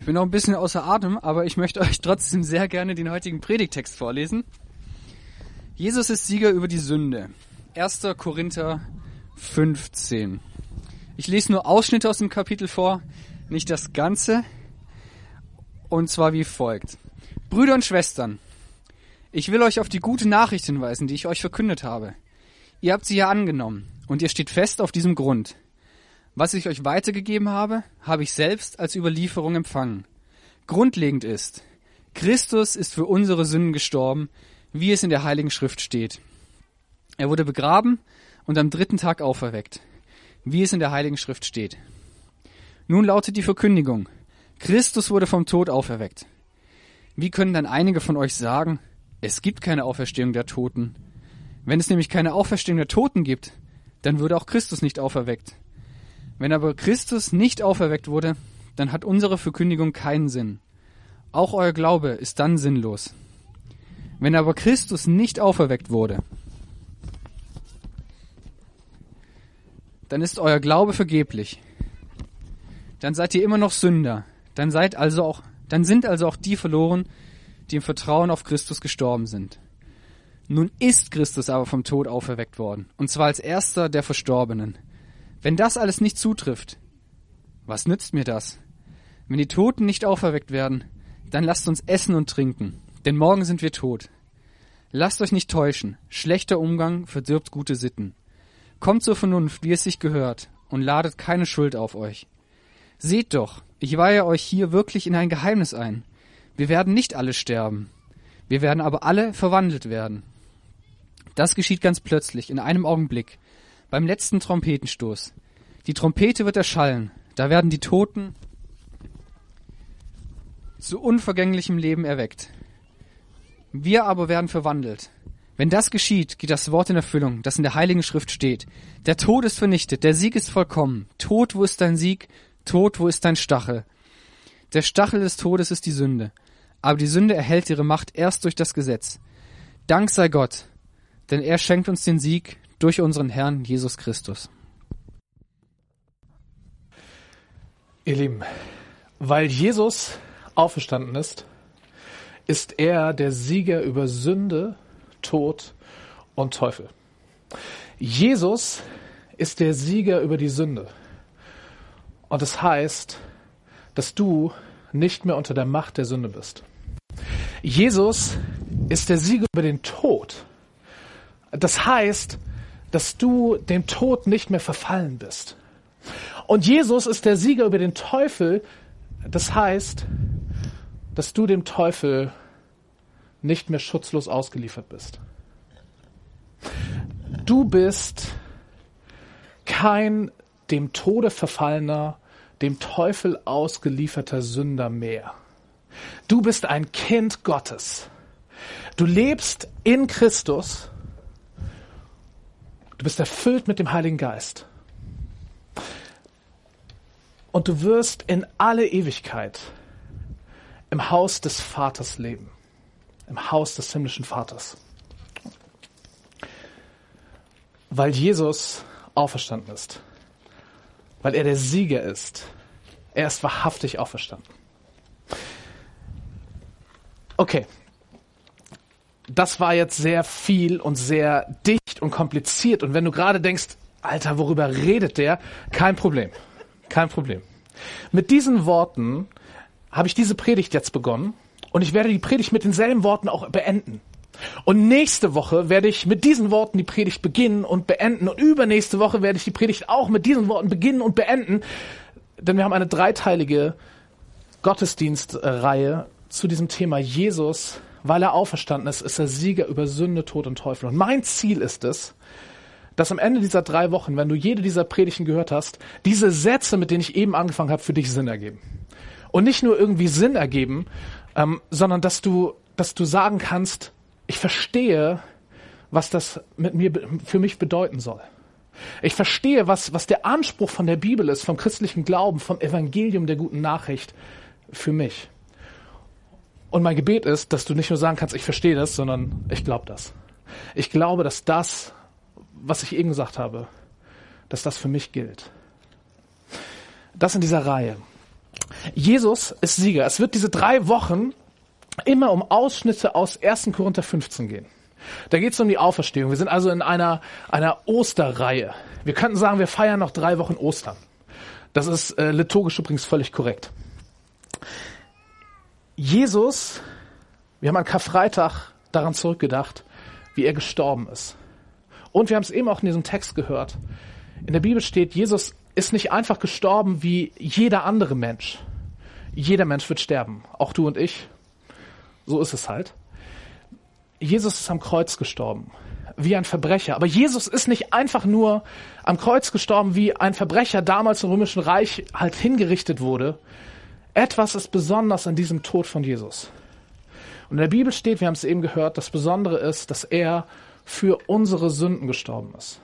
Ich bin noch ein bisschen außer Atem, aber ich möchte euch trotzdem sehr gerne den heutigen Predigtext vorlesen. Jesus ist Sieger über die Sünde. 1. Korinther 15. Ich lese nur Ausschnitte aus dem Kapitel vor, nicht das Ganze. Und zwar wie folgt. Brüder und Schwestern, ich will euch auf die gute Nachricht hinweisen, die ich euch verkündet habe. Ihr habt sie ja angenommen und ihr steht fest auf diesem Grund. Was ich euch weitergegeben habe, habe ich selbst als Überlieferung empfangen. Grundlegend ist, Christus ist für unsere Sünden gestorben, wie es in der Heiligen Schrift steht. Er wurde begraben und am dritten Tag auferweckt, wie es in der Heiligen Schrift steht. Nun lautet die Verkündigung, Christus wurde vom Tod auferweckt. Wie können dann einige von euch sagen, es gibt keine Auferstehung der Toten? Wenn es nämlich keine Auferstehung der Toten gibt, dann würde auch Christus nicht auferweckt. Wenn aber Christus nicht auferweckt wurde, dann hat unsere Verkündigung keinen Sinn. Auch euer Glaube ist dann sinnlos. Wenn aber Christus nicht auferweckt wurde, dann ist euer Glaube vergeblich. Dann seid ihr immer noch Sünder. Dann seid also auch, dann sind also auch die verloren, die im Vertrauen auf Christus gestorben sind. Nun ist Christus aber vom Tod auferweckt worden, und zwar als erster der Verstorbenen. Wenn das alles nicht zutrifft, was nützt mir das? Wenn die Toten nicht auferweckt werden, dann lasst uns essen und trinken, denn morgen sind wir tot. Lasst euch nicht täuschen, schlechter Umgang verdirbt gute Sitten. Kommt zur Vernunft, wie es sich gehört, und ladet keine Schuld auf euch. Seht doch, ich weihe euch hier wirklich in ein Geheimnis ein. Wir werden nicht alle sterben. Wir werden aber alle verwandelt werden. Das geschieht ganz plötzlich, in einem Augenblick, beim letzten Trompetenstoß. Die Trompete wird erschallen, da werden die Toten zu unvergänglichem Leben erweckt. Wir aber werden verwandelt. Wenn das geschieht, geht das Wort in Erfüllung, das in der Heiligen Schrift steht. Der Tod ist vernichtet, der Sieg ist vollkommen. Tod, wo ist dein Sieg? Tod, wo ist dein Stachel? Der Stachel des Todes ist die Sünde. Aber die Sünde erhält ihre Macht erst durch das Gesetz. Dank sei Gott, denn er schenkt uns den Sieg durch unseren Herrn Jesus Christus. Ihr Lieben, weil Jesus auferstanden ist, ist er der Sieger über Sünde, Tod und Teufel. Jesus ist der Sieger über die Sünde. Und das heißt, dass du nicht mehr unter der Macht der Sünde bist. Jesus ist der Sieger über den Tod. Das heißt, dass du dem Tod nicht mehr verfallen bist. Und Jesus ist der Sieger über den Teufel. Das heißt, dass du dem Teufel nicht mehr schutzlos ausgeliefert bist. Du bist kein dem Tode verfallener, dem Teufel ausgelieferter Sünder mehr. Du bist ein Kind Gottes. Du lebst in Christus Du bist erfüllt mit dem Heiligen Geist. Und du wirst in alle Ewigkeit im Haus des Vaters leben. Im Haus des himmlischen Vaters. Weil Jesus auferstanden ist. Weil er der Sieger ist. Er ist wahrhaftig auferstanden. Okay, das war jetzt sehr viel und sehr dicht und kompliziert. Und wenn du gerade denkst, Alter, worüber redet der? Kein Problem. Kein Problem. Mit diesen Worten habe ich diese Predigt jetzt begonnen und ich werde die Predigt mit denselben Worten auch beenden. Und nächste Woche werde ich mit diesen Worten die Predigt beginnen und beenden. Und übernächste Woche werde ich die Predigt auch mit diesen Worten beginnen und beenden. Denn wir haben eine dreiteilige Gottesdienstreihe zu diesem Thema Jesus weil er auferstanden ist, ist er Sieger über Sünde, Tod und Teufel. Und mein Ziel ist es, dass am Ende dieser drei Wochen, wenn du jede dieser Predigten gehört hast, diese Sätze, mit denen ich eben angefangen habe, für dich Sinn ergeben. Und nicht nur irgendwie Sinn ergeben, ähm, sondern dass du, dass du sagen kannst, ich verstehe, was das mit mir, für mich bedeuten soll. Ich verstehe, was, was der Anspruch von der Bibel ist, vom christlichen Glauben, vom Evangelium der guten Nachricht für mich. Und mein Gebet ist, dass du nicht nur sagen kannst, ich verstehe das, sondern ich glaube das. Ich glaube, dass das, was ich eben gesagt habe, dass das für mich gilt. Das in dieser Reihe. Jesus ist Sieger. Es wird diese drei Wochen immer um Ausschnitte aus 1. Korinther 15 gehen. Da geht es um die Auferstehung. Wir sind also in einer, einer Osterreihe. Wir könnten sagen, wir feiern noch drei Wochen Ostern. Das ist äh, liturgisch übrigens völlig korrekt. Jesus, wir haben an Karfreitag daran zurückgedacht, wie er gestorben ist. Und wir haben es eben auch in diesem Text gehört. In der Bibel steht, Jesus ist nicht einfach gestorben wie jeder andere Mensch. Jeder Mensch wird sterben, auch du und ich. So ist es halt. Jesus ist am Kreuz gestorben, wie ein Verbrecher. Aber Jesus ist nicht einfach nur am Kreuz gestorben, wie ein Verbrecher damals im Römischen Reich halt hingerichtet wurde. Etwas ist besonders an diesem Tod von Jesus. Und in der Bibel steht, wir haben es eben gehört, das Besondere ist, dass er für unsere Sünden gestorben ist.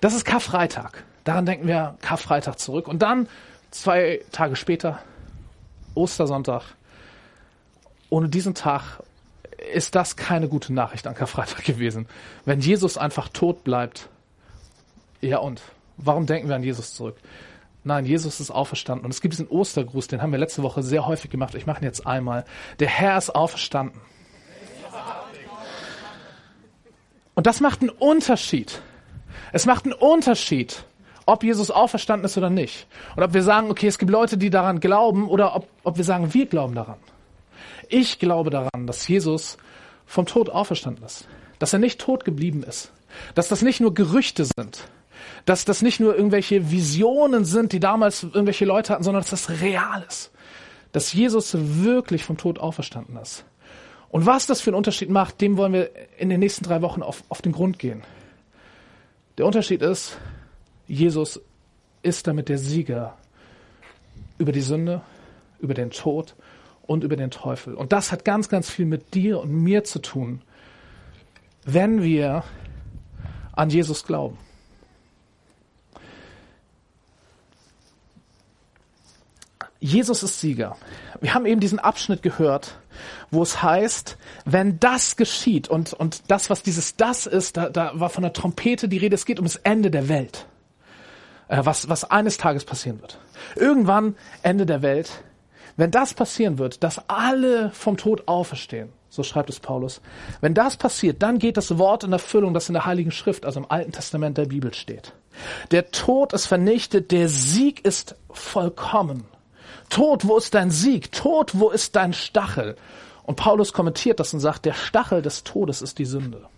Das ist Karfreitag. Daran denken wir Karfreitag zurück. Und dann, zwei Tage später, Ostersonntag. Ohne diesen Tag ist das keine gute Nachricht an Karfreitag gewesen. Wenn Jesus einfach tot bleibt, ja und? Warum denken wir an Jesus zurück? Nein, Jesus ist auferstanden. Und es gibt diesen Ostergruß, den haben wir letzte Woche sehr häufig gemacht. Ich mache ihn jetzt einmal. Der Herr ist auferstanden. Und das macht einen Unterschied. Es macht einen Unterschied, ob Jesus auferstanden ist oder nicht. Und ob wir sagen, okay, es gibt Leute, die daran glauben, oder ob, ob wir sagen, wir glauben daran. Ich glaube daran, dass Jesus vom Tod auferstanden ist. Dass er nicht tot geblieben ist. Dass das nicht nur Gerüchte sind. Dass das nicht nur irgendwelche Visionen sind, die damals irgendwelche Leute hatten, sondern dass das real ist. Dass Jesus wirklich vom Tod auferstanden ist. Und was das für einen Unterschied macht, dem wollen wir in den nächsten drei Wochen auf, auf den Grund gehen. Der Unterschied ist, Jesus ist damit der Sieger über die Sünde, über den Tod und über den Teufel. Und das hat ganz, ganz viel mit dir und mir zu tun, wenn wir an Jesus glauben. Jesus ist Sieger. Wir haben eben diesen Abschnitt gehört, wo es heißt, wenn das geschieht und, und das, was dieses das ist, da, da war von der Trompete die Rede, es geht um das Ende der Welt, äh, was, was eines Tages passieren wird. Irgendwann Ende der Welt. Wenn das passieren wird, dass alle vom Tod auferstehen, so schreibt es Paulus, wenn das passiert, dann geht das Wort in Erfüllung, das in der Heiligen Schrift, also im Alten Testament der Bibel steht. Der Tod ist vernichtet, der Sieg ist vollkommen. Tod, wo ist dein Sieg? Tod, wo ist dein Stachel? Und Paulus kommentiert das und sagt, der Stachel des Todes ist die Sünde.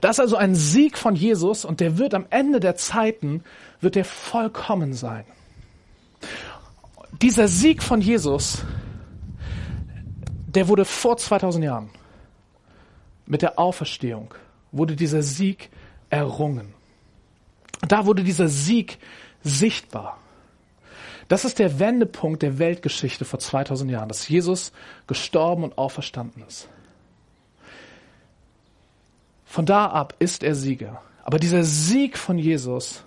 Das ist also ein Sieg von Jesus und der wird am Ende der Zeiten, wird er vollkommen sein. Dieser Sieg von Jesus, der wurde vor 2000 Jahren mit der Auferstehung, wurde dieser Sieg errungen. Da wurde dieser Sieg sichtbar. Das ist der Wendepunkt der Weltgeschichte vor 2000 Jahren, dass Jesus gestorben und auferstanden ist. Von da ab ist er Sieger. Aber dieser Sieg von Jesus,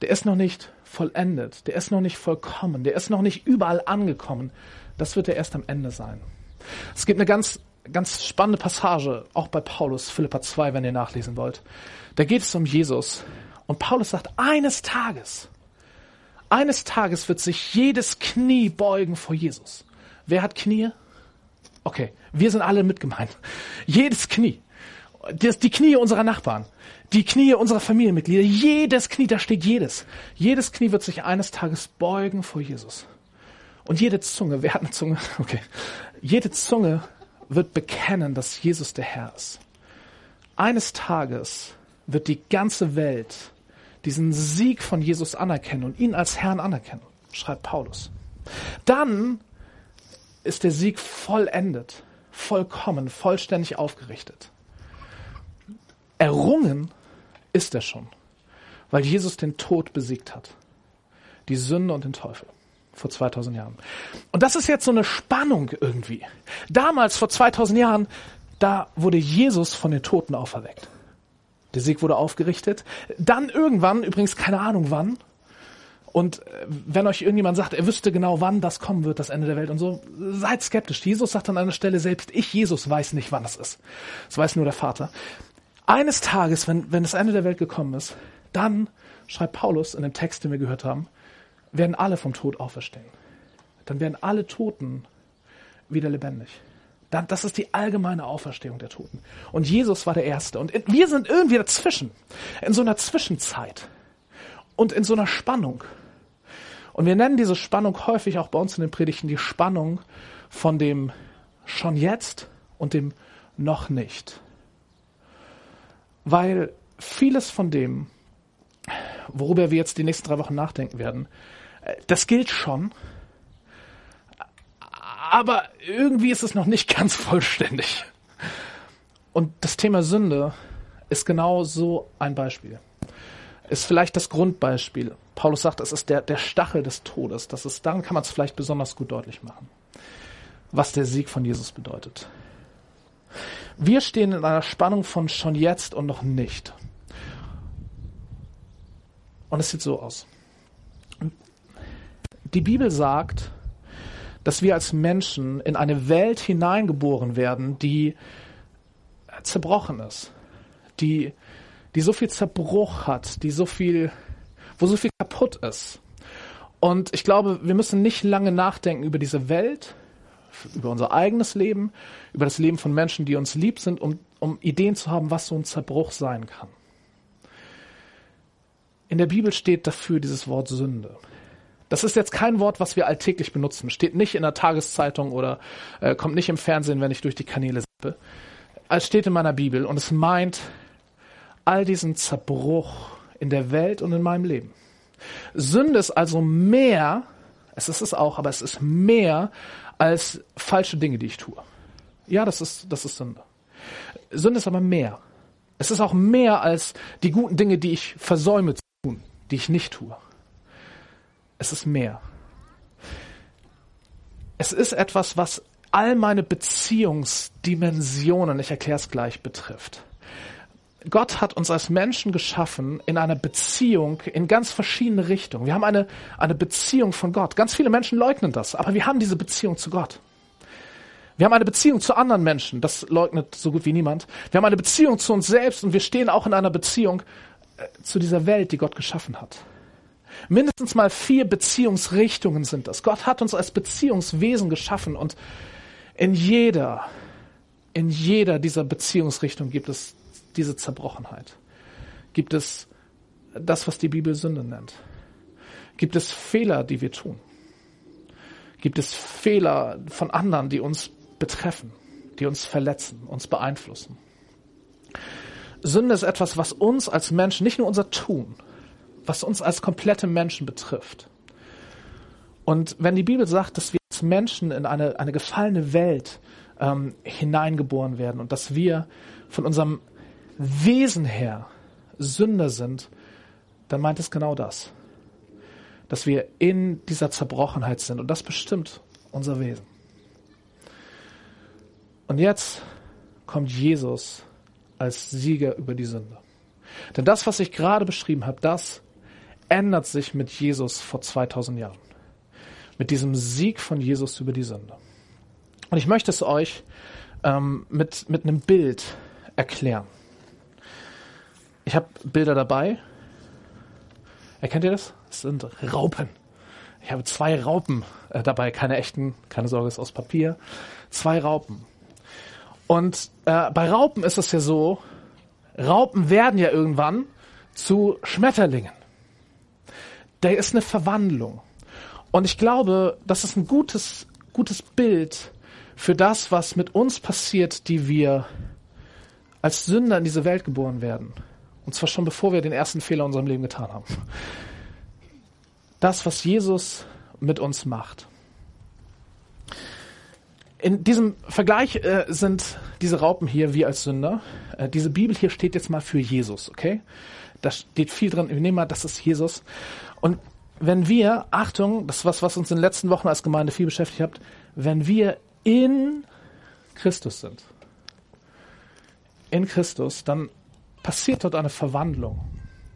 der ist noch nicht vollendet, der ist noch nicht vollkommen, der ist noch nicht überall angekommen. Das wird er erst am Ende sein. Es gibt eine ganz, ganz spannende Passage, auch bei Paulus, Philippa 2, wenn ihr nachlesen wollt. Da geht es um Jesus. Und Paulus sagt, eines Tages, eines Tages wird sich jedes Knie beugen vor Jesus. Wer hat Knie? Okay, wir sind alle mitgemeint. Jedes Knie. Das, die Knie unserer Nachbarn, die Knie unserer Familienmitglieder, jedes Knie, da steht jedes. Jedes Knie wird sich eines Tages beugen vor Jesus. Und jede Zunge, wer hat eine Zunge? Okay. Jede Zunge wird bekennen, dass Jesus der Herr ist. Eines Tages wird die ganze Welt diesen Sieg von Jesus anerkennen und ihn als Herrn anerkennen, schreibt Paulus. Dann ist der Sieg vollendet, vollkommen, vollständig aufgerichtet. Errungen ist er schon, weil Jesus den Tod besiegt hat. Die Sünde und den Teufel vor 2000 Jahren. Und das ist jetzt so eine Spannung irgendwie. Damals, vor 2000 Jahren, da wurde Jesus von den Toten auferweckt. Der Sieg wurde aufgerichtet. Dann irgendwann, übrigens keine Ahnung wann, und äh, wenn euch irgendjemand sagt, er wüsste genau, wann das kommen wird, das Ende der Welt und so, seid skeptisch. Jesus sagt an einer Stelle selbst, ich, Jesus, weiß nicht, wann es ist. Das weiß nur der Vater. Eines Tages, wenn, wenn das Ende der Welt gekommen ist, dann schreibt Paulus in dem Text, den wir gehört haben, werden alle vom Tod auferstehen. Dann werden alle Toten wieder lebendig. Das ist die allgemeine Auferstehung der Toten. Und Jesus war der Erste. Und wir sind irgendwie dazwischen, in so einer Zwischenzeit und in so einer Spannung. Und wir nennen diese Spannung häufig auch bei uns in den Predigten die Spannung von dem schon jetzt und dem noch nicht. Weil vieles von dem, worüber wir jetzt die nächsten drei Wochen nachdenken werden, äh, das gilt schon, aber irgendwie ist es noch nicht ganz vollständig. Und das Thema Sünde ist genau so ein Beispiel. Ist vielleicht das Grundbeispiel. Paulus sagt, es ist der, der Stachel des Todes. Das ist, daran kann man es vielleicht besonders gut deutlich machen, was der Sieg von Jesus bedeutet. Wir stehen in einer Spannung von schon jetzt und noch nicht. Und es sieht so aus. Die Bibel sagt, dass wir als Menschen in eine Welt hineingeboren werden, die zerbrochen ist, die, die so viel Zerbruch hat, die so viel, wo so viel kaputt ist. Und ich glaube, wir müssen nicht lange nachdenken über diese Welt, über unser eigenes Leben, über das Leben von Menschen, die uns lieb sind, um, um Ideen zu haben, was so ein Zerbruch sein kann. In der Bibel steht dafür dieses Wort Sünde. Das ist jetzt kein Wort, was wir alltäglich benutzen. Steht nicht in der Tageszeitung oder äh, kommt nicht im Fernsehen, wenn ich durch die Kanäle sippe. Es steht in meiner Bibel und es meint all diesen Zerbruch in der Welt und in meinem Leben. Sünde ist also mehr, es ist es auch, aber es ist mehr als falsche Dinge, die ich tue. Ja, das ist, das ist Sünde. Sünde ist aber mehr. Es ist auch mehr als die guten Dinge, die ich versäume zu tun, die ich nicht tue. Es ist mehr. Es ist etwas, was all meine Beziehungsdimensionen, ich erkläre es gleich, betrifft. Gott hat uns als Menschen geschaffen in einer Beziehung in ganz verschiedene Richtungen. Wir haben eine, eine Beziehung von Gott. Ganz viele Menschen leugnen das, aber wir haben diese Beziehung zu Gott. Wir haben eine Beziehung zu anderen Menschen, das leugnet so gut wie niemand. Wir haben eine Beziehung zu uns selbst und wir stehen auch in einer Beziehung äh, zu dieser Welt, die Gott geschaffen hat. Mindestens mal vier Beziehungsrichtungen sind das. Gott hat uns als Beziehungswesen geschaffen und in jeder, in jeder dieser Beziehungsrichtungen gibt es diese Zerbrochenheit. Gibt es das, was die Bibel Sünde nennt. Gibt es Fehler, die wir tun. Gibt es Fehler von anderen, die uns betreffen, die uns verletzen, uns beeinflussen. Sünde ist etwas, was uns als Menschen, nicht nur unser Tun, was uns als komplette Menschen betrifft. Und wenn die Bibel sagt, dass wir als Menschen in eine, eine gefallene Welt ähm, hineingeboren werden und dass wir von unserem Wesen her Sünder sind, dann meint es genau das. Dass wir in dieser Zerbrochenheit sind und das bestimmt unser Wesen. Und jetzt kommt Jesus als Sieger über die Sünde. Denn das, was ich gerade beschrieben habe, das ändert sich mit Jesus vor 2000 Jahren. Mit diesem Sieg von Jesus über die Sünde. Und ich möchte es euch ähm, mit, mit einem Bild erklären. Ich habe Bilder dabei. Erkennt ihr das? Es sind Raupen. Ich habe zwei Raupen äh, dabei, keine echten, keine Sorge, es ist aus Papier. Zwei Raupen. Und äh, bei Raupen ist es ja so, Raupen werden ja irgendwann zu Schmetterlingen da ist eine Verwandlung. Und ich glaube, das ist ein gutes, gutes Bild für das, was mit uns passiert, die wir als Sünder in diese Welt geboren werden. Und zwar schon bevor wir den ersten Fehler in unserem Leben getan haben. Das, was Jesus mit uns macht. In diesem Vergleich äh, sind diese Raupen hier wir als Sünder. Äh, diese Bibel hier steht jetzt mal für Jesus, okay? Da steht viel drin. Wir nehmen mal, das ist Jesus. Und wenn wir, Achtung, das ist was, was uns in den letzten Wochen als Gemeinde viel beschäftigt hat, wenn wir in Christus sind, in Christus, dann passiert dort eine Verwandlung,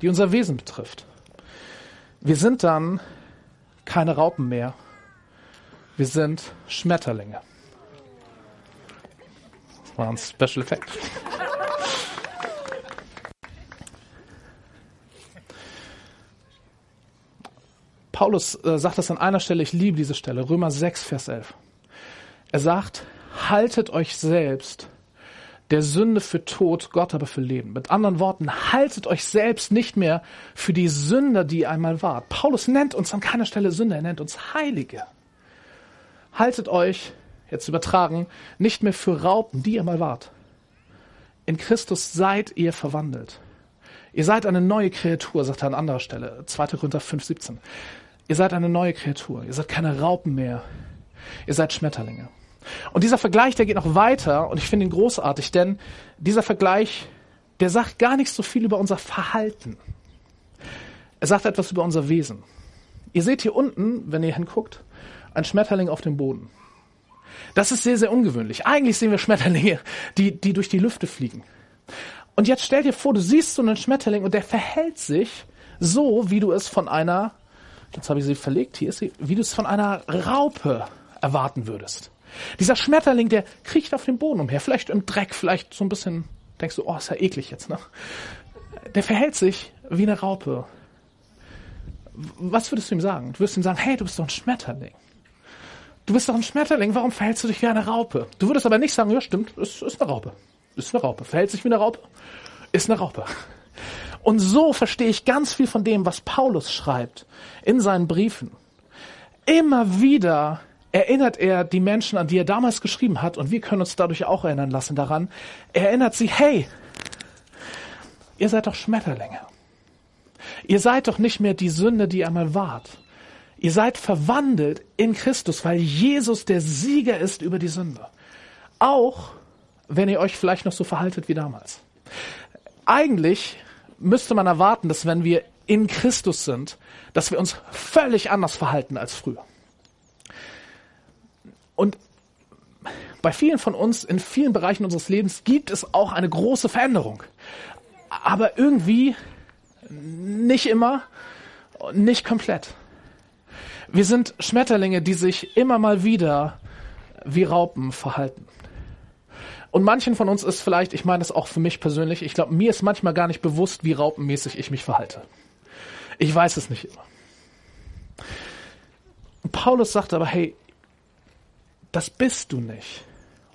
die unser Wesen betrifft. Wir sind dann keine Raupen mehr. Wir sind Schmetterlinge. Das war ein Special Effekt. Paulus äh, sagt das an einer Stelle, ich liebe diese Stelle, Römer 6, Vers 11. Er sagt, haltet euch selbst der Sünde für Tod, Gott aber für Leben. Mit anderen Worten, haltet euch selbst nicht mehr für die Sünder, die ihr einmal wart. Paulus nennt uns an keiner Stelle Sünder, er nennt uns Heilige. Haltet euch, jetzt übertragen, nicht mehr für Raupen, die ihr mal wart. In Christus seid ihr verwandelt. Ihr seid eine neue Kreatur, sagt er an anderer Stelle, 2. Korinther 5, 17. Ihr seid eine neue Kreatur. Ihr seid keine Raupen mehr. Ihr seid Schmetterlinge. Und dieser Vergleich, der geht noch weiter und ich finde ihn großartig, denn dieser Vergleich, der sagt gar nicht so viel über unser Verhalten. Er sagt etwas über unser Wesen. Ihr seht hier unten, wenn ihr hinguckt, ein Schmetterling auf dem Boden. Das ist sehr, sehr ungewöhnlich. Eigentlich sehen wir Schmetterlinge, die, die durch die Lüfte fliegen. Und jetzt stell dir vor, du siehst so einen Schmetterling und der verhält sich so, wie du es von einer, jetzt habe ich sie verlegt, hier ist sie, wie du es von einer Raupe erwarten würdest. Dieser Schmetterling, der kriecht auf dem Boden umher, vielleicht im Dreck, vielleicht so ein bisschen, denkst du, oh, ist ja eklig jetzt, ne? Der verhält sich wie eine Raupe. Was würdest du ihm sagen? Du würdest ihm sagen, hey, du bist doch ein Schmetterling. Du bist doch ein Schmetterling, warum verhältst du dich wie eine Raupe? Du würdest aber nicht sagen, ja stimmt, es ist eine Raupe. Ist eine Raupe. Verhält sich wie eine Raupe? Ist eine Raupe. Und so verstehe ich ganz viel von dem, was Paulus schreibt in seinen Briefen. Immer wieder erinnert er die Menschen, an die er damals geschrieben hat, und wir können uns dadurch auch erinnern lassen daran, er erinnert sie, hey, ihr seid doch Schmetterlinge. Ihr seid doch nicht mehr die Sünde, die ihr einmal wart. Ihr seid verwandelt in Christus, weil Jesus der Sieger ist über die Sünde. Auch wenn ihr euch vielleicht noch so verhaltet wie damals. Eigentlich müsste man erwarten, dass wenn wir in Christus sind, dass wir uns völlig anders verhalten als früher. Und bei vielen von uns in vielen Bereichen unseres Lebens gibt es auch eine große Veränderung. Aber irgendwie nicht immer, nicht komplett. Wir sind Schmetterlinge, die sich immer mal wieder wie Raupen verhalten. Und manchen von uns ist vielleicht, ich meine das auch für mich persönlich, ich glaube, mir ist manchmal gar nicht bewusst, wie raupenmäßig ich mich verhalte. Ich weiß es nicht immer. Und Paulus sagt aber, hey, das bist du nicht.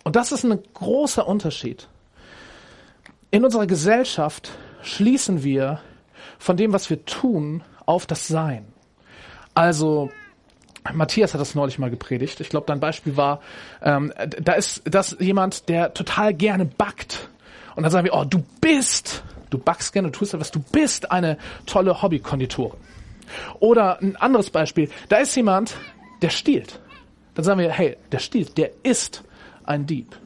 Und das ist ein großer Unterschied. In unserer Gesellschaft schließen wir von dem, was wir tun, auf das Sein. Also Matthias hat das neulich mal gepredigt. Ich glaube, dein Beispiel war, ähm, da ist das jemand, der total gerne backt. Und dann sagen wir, oh, du bist, du backst gerne, du tust etwas, du bist eine tolle Hobbykonditorin. Oder ein anderes Beispiel, da ist jemand, der stiehlt. Dann sagen wir, hey, der stiehlt, der ist ein Dieb.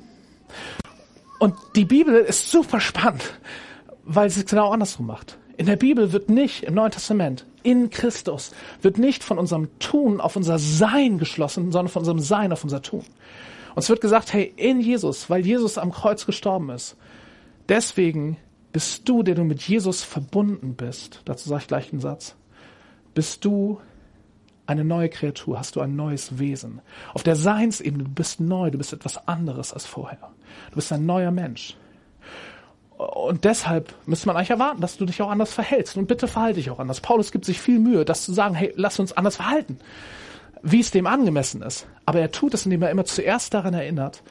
Und die Bibel ist super spannend, weil sie es genau andersrum macht. In der Bibel wird nicht, im Neuen Testament, in Christus, wird nicht von unserem Tun auf unser Sein geschlossen, sondern von unserem Sein auf unser Tun. Und es wird gesagt, hey, in Jesus, weil Jesus am Kreuz gestorben ist, deswegen bist du, der du mit Jesus verbunden bist, dazu sage ich gleich einen Satz, bist du eine neue Kreatur, hast du ein neues Wesen. Auf der Seinsebene, du bist neu, du bist etwas anderes als vorher. Du bist ein neuer Mensch. Und deshalb müsste man eigentlich erwarten, dass du dich auch anders verhältst. Und bitte verhalte dich auch anders. Paulus gibt sich viel Mühe, das zu sagen, hey, lass uns anders verhalten, wie es dem angemessen ist. Aber er tut es, indem er immer zuerst daran erinnert,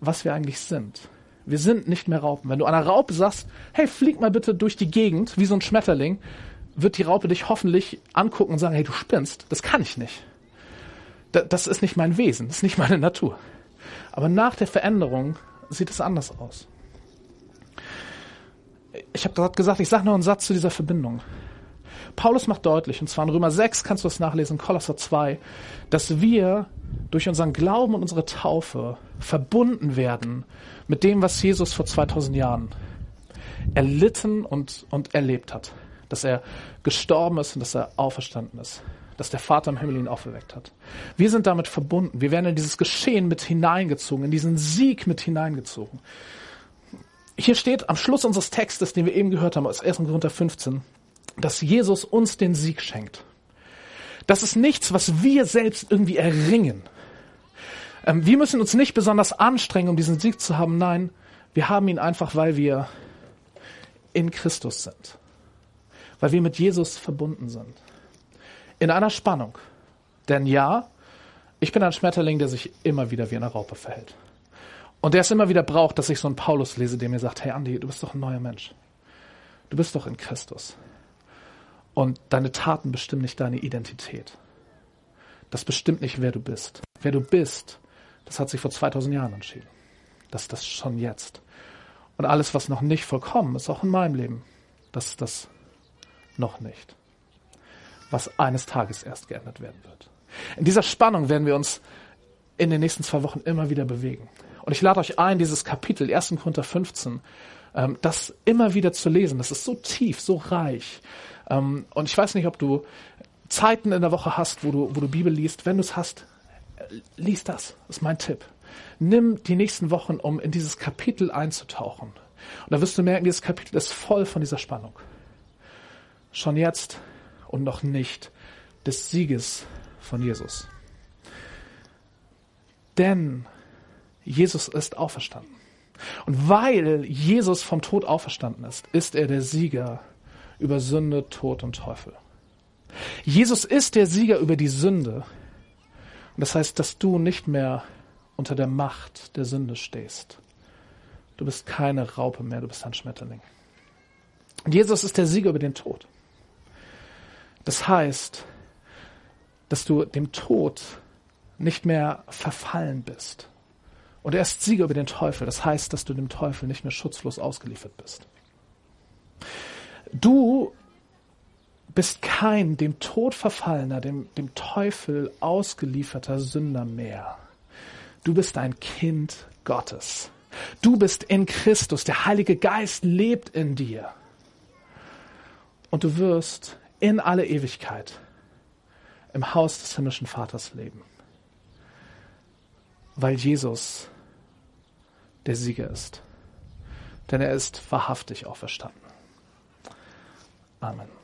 was wir eigentlich sind. Wir sind nicht mehr Raupen. Wenn du einer Raupe sagst, hey, flieg mal bitte durch die Gegend, wie so ein Schmetterling, wird die Raupe dich hoffentlich angucken und sagen, hey, du spinnst. Das kann ich nicht. Das ist nicht mein Wesen, das ist nicht meine Natur. Aber nach der Veränderung sieht es anders aus. Ich habe gerade gesagt, ich sage noch einen Satz zu dieser Verbindung. Paulus macht deutlich, und zwar in Römer 6 kannst du das nachlesen, Kolosser 2, dass wir durch unseren Glauben und unsere Taufe verbunden werden mit dem, was Jesus vor 2000 Jahren erlitten und, und erlebt hat dass er gestorben ist und dass er auferstanden ist, dass der Vater im Himmel ihn auferweckt hat. Wir sind damit verbunden. Wir werden in dieses Geschehen mit hineingezogen, in diesen Sieg mit hineingezogen. Hier steht am Schluss unseres Textes, den wir eben gehört haben, aus 1. Korinther 15, dass Jesus uns den Sieg schenkt. Das ist nichts, was wir selbst irgendwie erringen. Ähm, wir müssen uns nicht besonders anstrengen, um diesen Sieg zu haben. Nein, wir haben ihn einfach, weil wir in Christus sind weil wir mit Jesus verbunden sind. in einer Spannung. Denn ja, ich bin ein Schmetterling, der sich immer wieder wie eine Raupe verhält. Und der es immer wieder braucht, dass ich so einen Paulus lese, der mir sagt, hey Andi, du bist doch ein neuer Mensch. Du bist doch in Christus. Und deine Taten bestimmen nicht deine Identität. Das bestimmt nicht, wer du bist. Wer du bist, das hat sich vor 2000 Jahren entschieden. Das ist das schon jetzt. Und alles, was noch nicht vollkommen ist, auch in meinem Leben, das ist das noch nicht. Was eines Tages erst geändert werden wird. In dieser Spannung werden wir uns in den nächsten zwei Wochen immer wieder bewegen. Und ich lade euch ein, dieses Kapitel 1. Korinther 15, ähm, das immer wieder zu lesen. Das ist so tief, so reich. Ähm, und ich weiß nicht, ob du Zeiten in der Woche hast, wo du, wo du Bibel liest. Wenn du es hast, lies das. Das ist mein Tipp. Nimm die nächsten Wochen, um in dieses Kapitel einzutauchen. Und da wirst du merken, dieses Kapitel ist voll von dieser Spannung. Schon jetzt und noch nicht des Sieges von Jesus. Denn Jesus ist auferstanden. Und weil Jesus vom Tod auferstanden ist, ist er der Sieger über Sünde, Tod und Teufel. Jesus ist der Sieger über die Sünde. Und das heißt, dass du nicht mehr unter der Macht der Sünde stehst. Du bist keine Raupe mehr, du bist ein Schmetterling. Und Jesus ist der Sieger über den Tod. Das heißt, dass du dem Tod nicht mehr verfallen bist. Und er ist Sieger über den Teufel. Das heißt, dass du dem Teufel nicht mehr schutzlos ausgeliefert bist. Du bist kein dem Tod verfallener, dem, dem Teufel ausgelieferter Sünder mehr. Du bist ein Kind Gottes. Du bist in Christus. Der Heilige Geist lebt in dir. Und du wirst in alle Ewigkeit im Haus des himmlischen Vaters leben. Weil Jesus der Sieger ist. Denn er ist wahrhaftig auferstanden. Amen.